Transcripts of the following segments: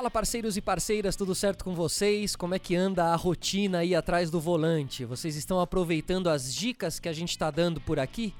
Fala parceiros e parceiras, tudo certo com vocês? Como é que anda a rotina aí atrás do volante? Vocês estão aproveitando as dicas que a gente está dando por aqui?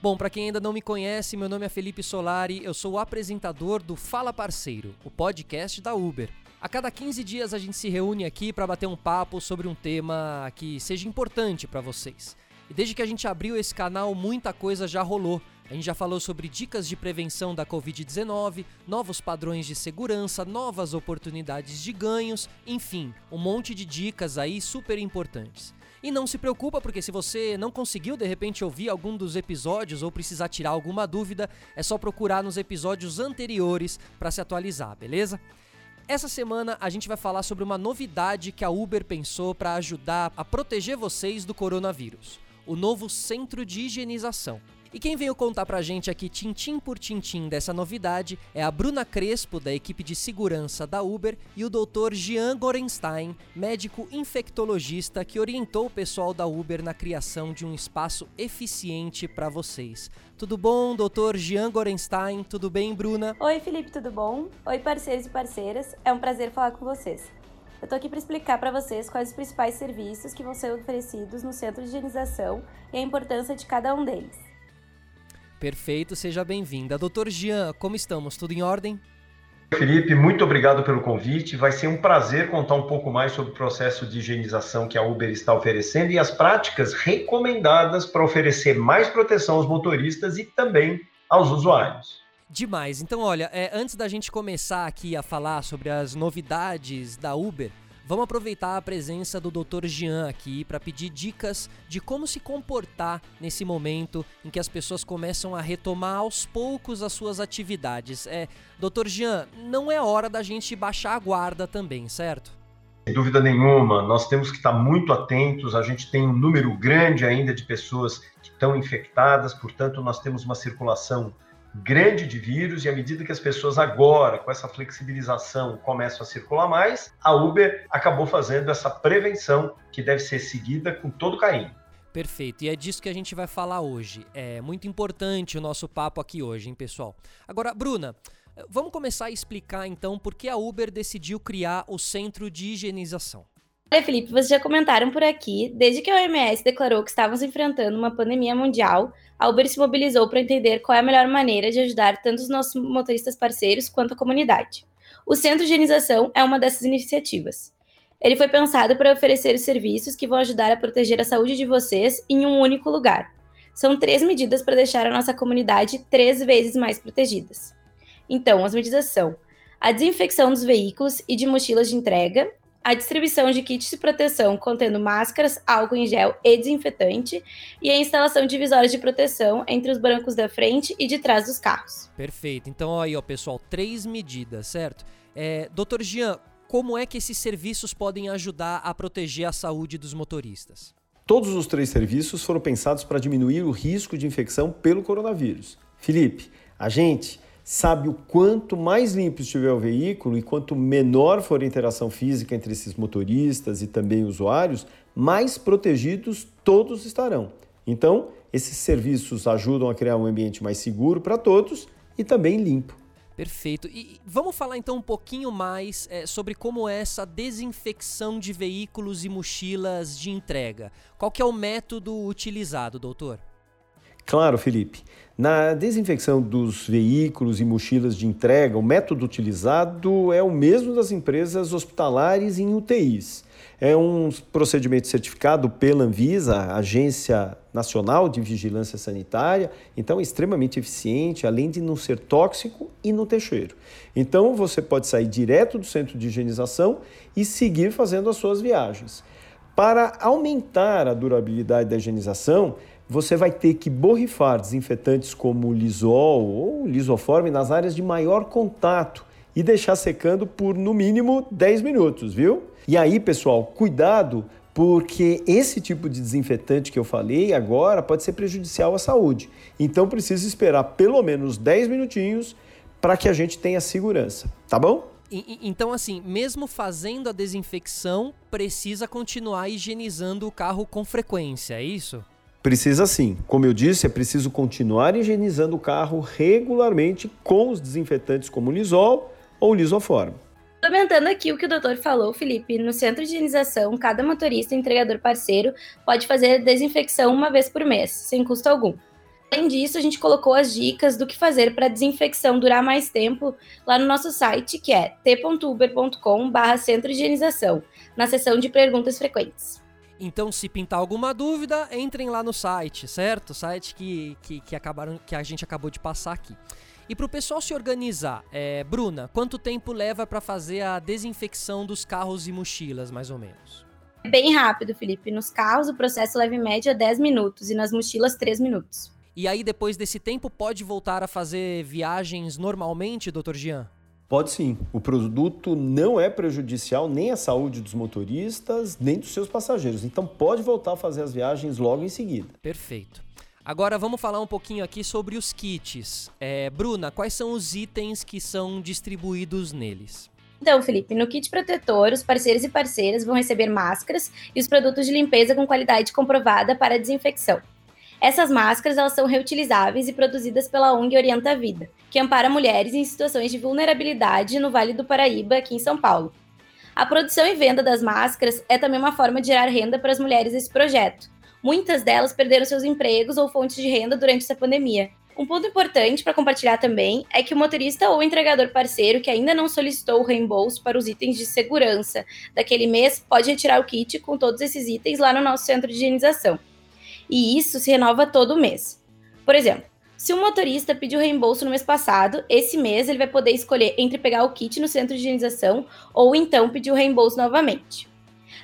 Bom, para quem ainda não me conhece, meu nome é Felipe Solari, eu sou o apresentador do Fala Parceiro, o podcast da Uber. A cada 15 dias a gente se reúne aqui para bater um papo sobre um tema que seja importante para vocês. E desde que a gente abriu esse canal, muita coisa já rolou. A gente já falou sobre dicas de prevenção da Covid-19, novos padrões de segurança, novas oportunidades de ganhos, enfim, um monte de dicas aí super importantes. E não se preocupa, porque se você não conseguiu de repente ouvir algum dos episódios ou precisar tirar alguma dúvida, é só procurar nos episódios anteriores para se atualizar, beleza? Essa semana a gente vai falar sobre uma novidade que a Uber pensou para ajudar a proteger vocês do coronavírus: o novo centro de higienização. E quem veio contar pra gente aqui, tintim por tintim, dessa novidade é a Bruna Crespo, da equipe de segurança da Uber, e o Dr. Jean Gorenstein, médico infectologista que orientou o pessoal da Uber na criação de um espaço eficiente para vocês. Tudo bom, Dr. Jean Gorenstein? Tudo bem, Bruna? Oi, Felipe, tudo bom? Oi, parceiros e parceiras. É um prazer falar com vocês. Eu tô aqui para explicar para vocês quais os principais serviços que vão ser oferecidos no centro de higienização e a importância de cada um deles. Perfeito, seja bem-vinda. Doutor Jean, como estamos? Tudo em ordem? Felipe, muito obrigado pelo convite. Vai ser um prazer contar um pouco mais sobre o processo de higienização que a Uber está oferecendo e as práticas recomendadas para oferecer mais proteção aos motoristas e também aos usuários. Demais. Então, olha, é, antes da gente começar aqui a falar sobre as novidades da Uber, Vamos aproveitar a presença do Dr. Jean aqui para pedir dicas de como se comportar nesse momento em que as pessoas começam a retomar aos poucos as suas atividades. É, Dr. Jean, não é hora da gente baixar a guarda também, certo? Sem dúvida nenhuma, nós temos que estar muito atentos. A gente tem um número grande ainda de pessoas que estão infectadas, portanto, nós temos uma circulação grande de vírus e à medida que as pessoas agora, com essa flexibilização, começam a circular mais, a Uber acabou fazendo essa prevenção que deve ser seguida com todo carinho. Perfeito, e é disso que a gente vai falar hoje. É muito importante o nosso papo aqui hoje, hein, pessoal? Agora, Bruna, vamos começar a explicar então por que a Uber decidiu criar o centro de higienização. Olha, Felipe, vocês já comentaram por aqui, desde que a OMS declarou que estávamos enfrentando uma pandemia mundial, a Uber se mobilizou para entender qual é a melhor maneira de ajudar tanto os nossos motoristas parceiros quanto a comunidade. O Centro de Higienização é uma dessas iniciativas. Ele foi pensado para oferecer serviços que vão ajudar a proteger a saúde de vocês em um único lugar. São três medidas para deixar a nossa comunidade três vezes mais protegidas. Então, as medidas são a desinfecção dos veículos e de mochilas de entrega, a distribuição de kits de proteção contendo máscaras, álcool em gel e desinfetante, e a instalação de visórias de proteção entre os bancos da frente e de trás dos carros. Perfeito. Então, aí, ó, pessoal, três medidas, certo? É, Doutor Jean, como é que esses serviços podem ajudar a proteger a saúde dos motoristas? Todos os três serviços foram pensados para diminuir o risco de infecção pelo coronavírus. Felipe, a gente sabe o quanto mais limpo estiver o veículo e quanto menor for a interação física entre esses motoristas e também usuários, mais protegidos todos estarão. Então, esses serviços ajudam a criar um ambiente mais seguro para todos e também limpo. Perfeito. E vamos falar então um pouquinho mais é, sobre como é essa desinfecção de veículos e mochilas de entrega. Qual que é o método utilizado, doutor? Claro, Felipe. Na desinfecção dos veículos e mochilas de entrega, o método utilizado é o mesmo das empresas hospitalares em UTIs. É um procedimento certificado pela Anvisa, Agência Nacional de Vigilância Sanitária, então é extremamente eficiente, além de não ser tóxico e não ter cheiro. Então você pode sair direto do centro de higienização e seguir fazendo as suas viagens. Para aumentar a durabilidade da higienização, você vai ter que borrifar desinfetantes como Lisol ou Lisoforme nas áreas de maior contato e deixar secando por no mínimo 10 minutos, viu? E aí, pessoal, cuidado, porque esse tipo de desinfetante que eu falei agora pode ser prejudicial à saúde. Então precisa esperar pelo menos 10 minutinhos para que a gente tenha segurança, tá bom? Então, assim, mesmo fazendo a desinfecção, precisa continuar higienizando o carro com frequência, é isso? Precisa sim. Como eu disse, é preciso continuar higienizando o carro regularmente com os desinfetantes como Lisol ou Lisoform. Complementando aqui o que o doutor falou, Felipe, no centro de higienização, cada motorista e entregador parceiro pode fazer desinfecção uma vez por mês, sem custo algum. Além disso, a gente colocou as dicas do que fazer para a desinfecção durar mais tempo lá no nosso site, que é t.uber.com/barra centro de higienização, na seção de perguntas frequentes. Então, se pintar alguma dúvida, entrem lá no site, certo? Site que, que, que, acabaram, que a gente acabou de passar aqui. E para o pessoal se organizar, é, Bruna, quanto tempo leva para fazer a desinfecção dos carros e mochilas, mais ou menos? É bem rápido, Felipe. Nos carros, o processo leva em média 10 minutos e nas mochilas, 3 minutos. E aí, depois desse tempo, pode voltar a fazer viagens normalmente, doutor Jean? Pode sim. O produto não é prejudicial nem à saúde dos motoristas, nem dos seus passageiros. Então, pode voltar a fazer as viagens logo em seguida. Perfeito. Agora vamos falar um pouquinho aqui sobre os kits. É, Bruna, quais são os itens que são distribuídos neles? Então, Felipe, no kit protetor, os parceiros e parceiras vão receber máscaras e os produtos de limpeza com qualidade comprovada para desinfecção. Essas máscaras elas são reutilizáveis e produzidas pela ONG Orienta a Vida, que ampara mulheres em situações de vulnerabilidade no Vale do Paraíba, aqui em São Paulo. A produção e venda das máscaras é também uma forma de gerar renda para as mulheres desse projeto, Muitas delas perderam seus empregos ou fontes de renda durante essa pandemia. Um ponto importante para compartilhar também é que o motorista ou entregador parceiro que ainda não solicitou o reembolso para os itens de segurança daquele mês pode retirar o kit com todos esses itens lá no nosso centro de higienização. E isso se renova todo mês. Por exemplo, se um motorista pediu reembolso no mês passado, esse mês ele vai poder escolher entre pegar o kit no centro de higienização ou então pedir o reembolso novamente.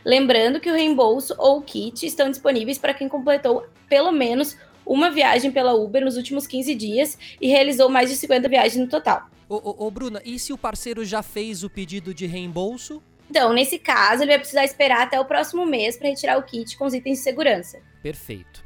Lembrando que o reembolso ou o kit estão disponíveis para quem completou pelo menos uma viagem pela Uber nos últimos 15 dias e realizou mais de 50 viagens no total. Ô, ô, ô, Bruna, e se o parceiro já fez o pedido de reembolso? Então, nesse caso, ele vai precisar esperar até o próximo mês para retirar o kit com os itens de segurança. Perfeito.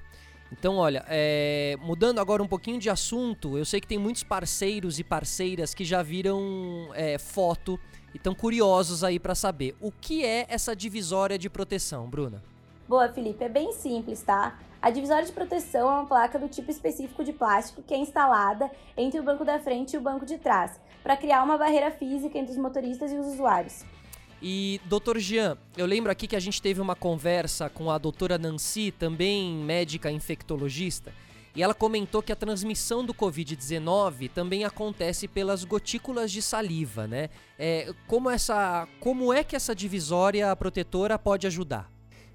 Então, olha, é... mudando agora um pouquinho de assunto, eu sei que tem muitos parceiros e parceiras que já viram é, foto e estão curiosos aí para saber o que é essa divisória de proteção, Bruna. Boa, Felipe, é bem simples, tá? A divisória de proteção é uma placa do tipo específico de plástico que é instalada entre o banco da frente e o banco de trás, para criar uma barreira física entre os motoristas e os usuários. E, doutor Jean, eu lembro aqui que a gente teve uma conversa com a doutora Nancy, também médica infectologista, e ela comentou que a transmissão do Covid-19 também acontece pelas gotículas de saliva, né? É, como, essa, como é que essa divisória protetora pode ajudar?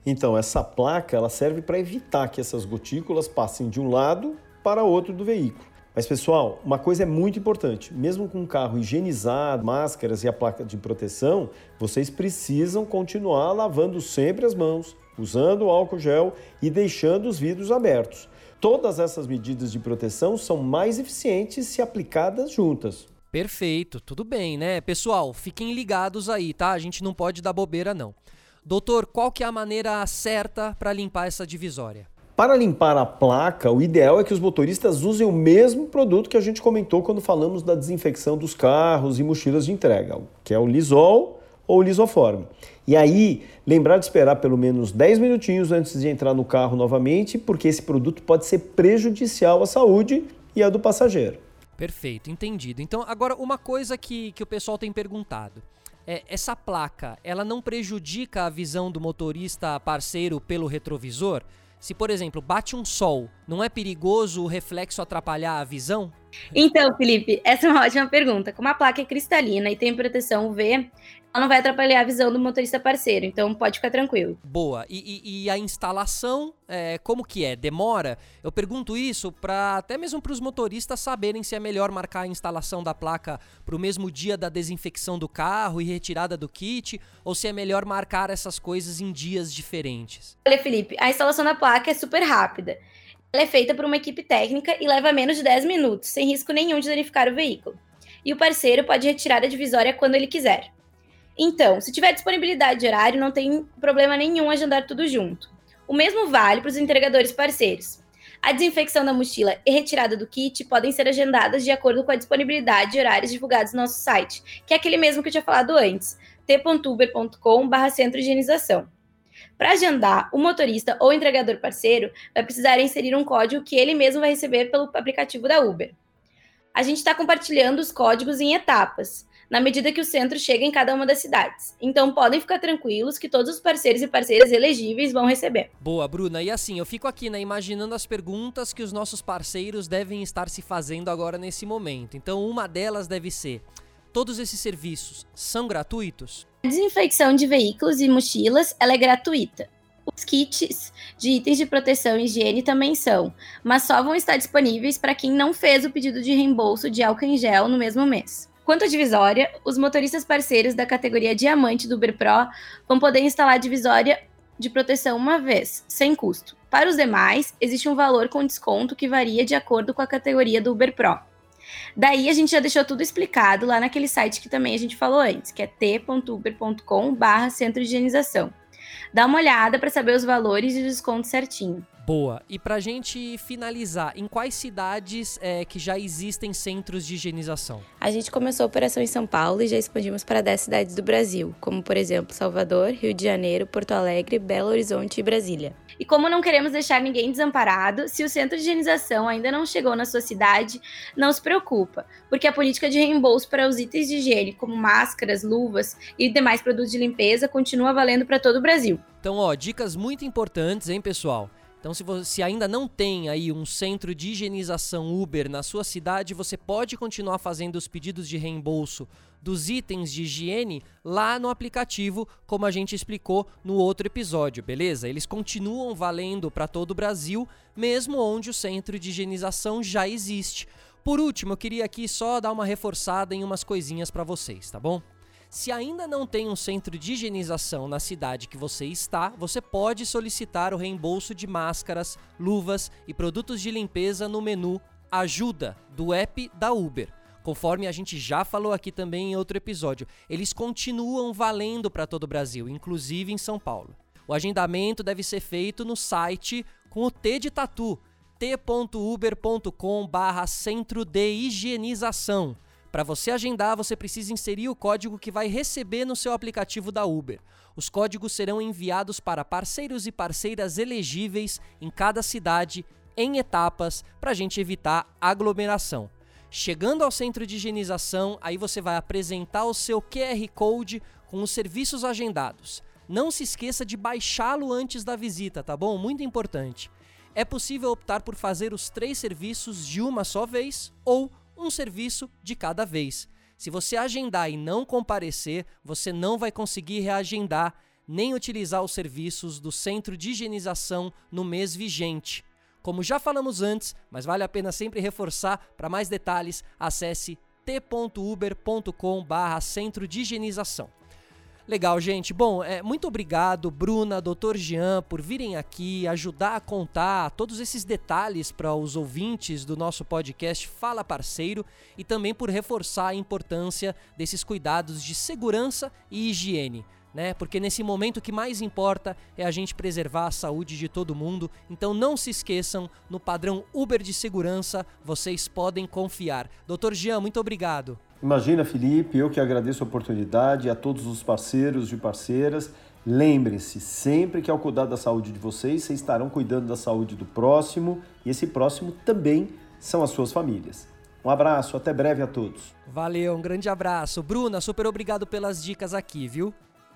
Então, essa placa ela serve para evitar que essas gotículas passem de um lado para outro do veículo. Mas, pessoal, uma coisa é muito importante: mesmo com o carro higienizado, máscaras e a placa de proteção, vocês precisam continuar lavando sempre as mãos, usando o álcool gel e deixando os vidros abertos. Todas essas medidas de proteção são mais eficientes se aplicadas juntas. Perfeito, tudo bem, né? Pessoal, fiquem ligados aí, tá? A gente não pode dar bobeira não. Doutor, qual que é a maneira certa para limpar essa divisória? Para limpar a placa, o ideal é que os motoristas usem o mesmo produto que a gente comentou quando falamos da desinfecção dos carros e mochilas de entrega, que é o Lisol ou lisoforme. E aí, lembrar de esperar pelo menos 10 minutinhos antes de entrar no carro novamente, porque esse produto pode ser prejudicial à saúde e à do passageiro. Perfeito, entendido. Então, agora uma coisa que, que o pessoal tem perguntado. É, essa placa, ela não prejudica a visão do motorista parceiro pelo retrovisor? Se, por exemplo, bate um sol, não é perigoso o reflexo atrapalhar a visão? Então, Felipe, essa é uma ótima pergunta. Como a placa é cristalina e tem proteção UV, ela não vai atrapalhar a visão do motorista parceiro, então pode ficar tranquilo. Boa. E, e, e a instalação, é, como que é? Demora? Eu pergunto isso para até mesmo para os motoristas saberem se é melhor marcar a instalação da placa para o mesmo dia da desinfecção do carro e retirada do kit, ou se é melhor marcar essas coisas em dias diferentes. Olha, Felipe, a instalação da placa é super rápida. Ela é feita por uma equipe técnica e leva menos de 10 minutos, sem risco nenhum de danificar o veículo. E o parceiro pode retirar a divisória quando ele quiser. Então, se tiver disponibilidade de horário, não tem problema nenhum agendar tudo junto. O mesmo vale para os entregadores parceiros. A desinfecção da mochila e retirada do kit podem ser agendadas de acordo com a disponibilidade de horários divulgados no nosso site, que é aquele mesmo que eu tinha falado antes, t.uber.com/centro higienização. Para agendar, o motorista ou entregador parceiro vai precisar inserir um código que ele mesmo vai receber pelo aplicativo da Uber. A gente está compartilhando os códigos em etapas. na medida que o centro chega em cada uma das cidades. Então podem ficar tranquilos que todos os parceiros e parceiras elegíveis vão receber. Boa, Bruna. E assim, eu fico aqui, né, imaginando as perguntas que os nossos parceiros devem estar se fazendo agora nesse momento. Então, uma delas deve ser: todos esses serviços são gratuitos? A desinfecção de veículos e mochilas ela é gratuita. Os kits de itens de proteção e higiene também são, mas só vão estar disponíveis para quem não fez o pedido de reembolso de álcool em gel no mesmo mês. Quanto à divisória, os motoristas parceiros da categoria Diamante do Uber Pro vão poder instalar divisória de proteção uma vez, sem custo. Para os demais, existe um valor com desconto que varia de acordo com a categoria do Uber Pro. Daí a gente já deixou tudo explicado lá naquele site que também a gente falou antes, que é t.uber.com/centro de higienização. Dá uma olhada para saber os valores e desconto certinho. Boa. E pra gente finalizar, em quais cidades é, que já existem centros de higienização? A gente começou a operação em São Paulo e já expandimos para 10 cidades do Brasil, como por exemplo Salvador, Rio de Janeiro, Porto Alegre, Belo Horizonte e Brasília. E como não queremos deixar ninguém desamparado, se o centro de higienização ainda não chegou na sua cidade, não se preocupa, porque a política de reembolso para os itens de higiene, como máscaras, luvas e demais produtos de limpeza, continua valendo para todo o Brasil. Então, ó, dicas muito importantes, hein, pessoal? Então, se você ainda não tem aí um centro de higienização Uber na sua cidade, você pode continuar fazendo os pedidos de reembolso dos itens de higiene lá no aplicativo, como a gente explicou no outro episódio, beleza? Eles continuam valendo para todo o Brasil, mesmo onde o centro de higienização já existe. Por último, eu queria aqui só dar uma reforçada em umas coisinhas para vocês, tá bom? Se ainda não tem um centro de higienização na cidade que você está, você pode solicitar o reembolso de máscaras, luvas e produtos de limpeza no menu Ajuda do app da Uber. Conforme a gente já falou aqui também em outro episódio, eles continuam valendo para todo o Brasil, inclusive em São Paulo. O agendamento deve ser feito no site com o T de tatu, t.uber.com/centro de higienização. Para você agendar, você precisa inserir o código que vai receber no seu aplicativo da Uber. Os códigos serão enviados para parceiros e parceiras elegíveis em cada cidade, em etapas, para a gente evitar aglomeração. Chegando ao centro de higienização, aí você vai apresentar o seu QR Code com os serviços agendados. Não se esqueça de baixá-lo antes da visita, tá bom? Muito importante. É possível optar por fazer os três serviços de uma só vez ou um serviço de cada vez. Se você agendar e não comparecer, você não vai conseguir reagendar nem utilizar os serviços do centro de higienização no mês vigente. Como já falamos antes, mas vale a pena sempre reforçar, para mais detalhes, acesse t.uber.com/centro de higienização. Legal, gente. Bom, é, muito obrigado, Bruna, Dr. Jean, por virem aqui ajudar a contar todos esses detalhes para os ouvintes do nosso podcast Fala Parceiro e também por reforçar a importância desses cuidados de segurança e higiene. Né? Porque nesse momento o que mais importa é a gente preservar a saúde de todo mundo. Então não se esqueçam, no padrão Uber de segurança vocês podem confiar. Dr. Jean, muito obrigado. Imagina, Felipe, eu que agradeço a oportunidade a todos os parceiros e parceiras. Lembrem-se, sempre que ao cuidar da saúde de vocês, vocês estarão cuidando da saúde do próximo e esse próximo também são as suas famílias. Um abraço, até breve a todos. Valeu, um grande abraço. Bruna, super obrigado pelas dicas aqui, viu?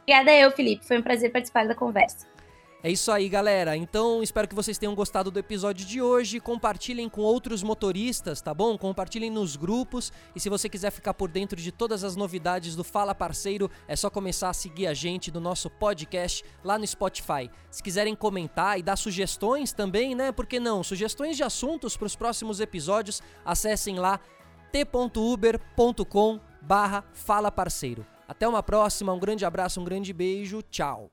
Obrigada eu, Felipe. Foi um prazer participar da conversa. É isso aí, galera. Então, espero que vocês tenham gostado do episódio de hoje. Compartilhem com outros motoristas, tá bom? Compartilhem nos grupos. E se você quiser ficar por dentro de todas as novidades do Fala Parceiro, é só começar a seguir a gente do nosso podcast lá no Spotify. Se quiserem comentar e dar sugestões também, né? Por que não? Sugestões de assuntos para os próximos episódios, acessem lá t.uber.com barra Fala Parceiro. Até uma próxima, um grande abraço, um grande beijo, tchau.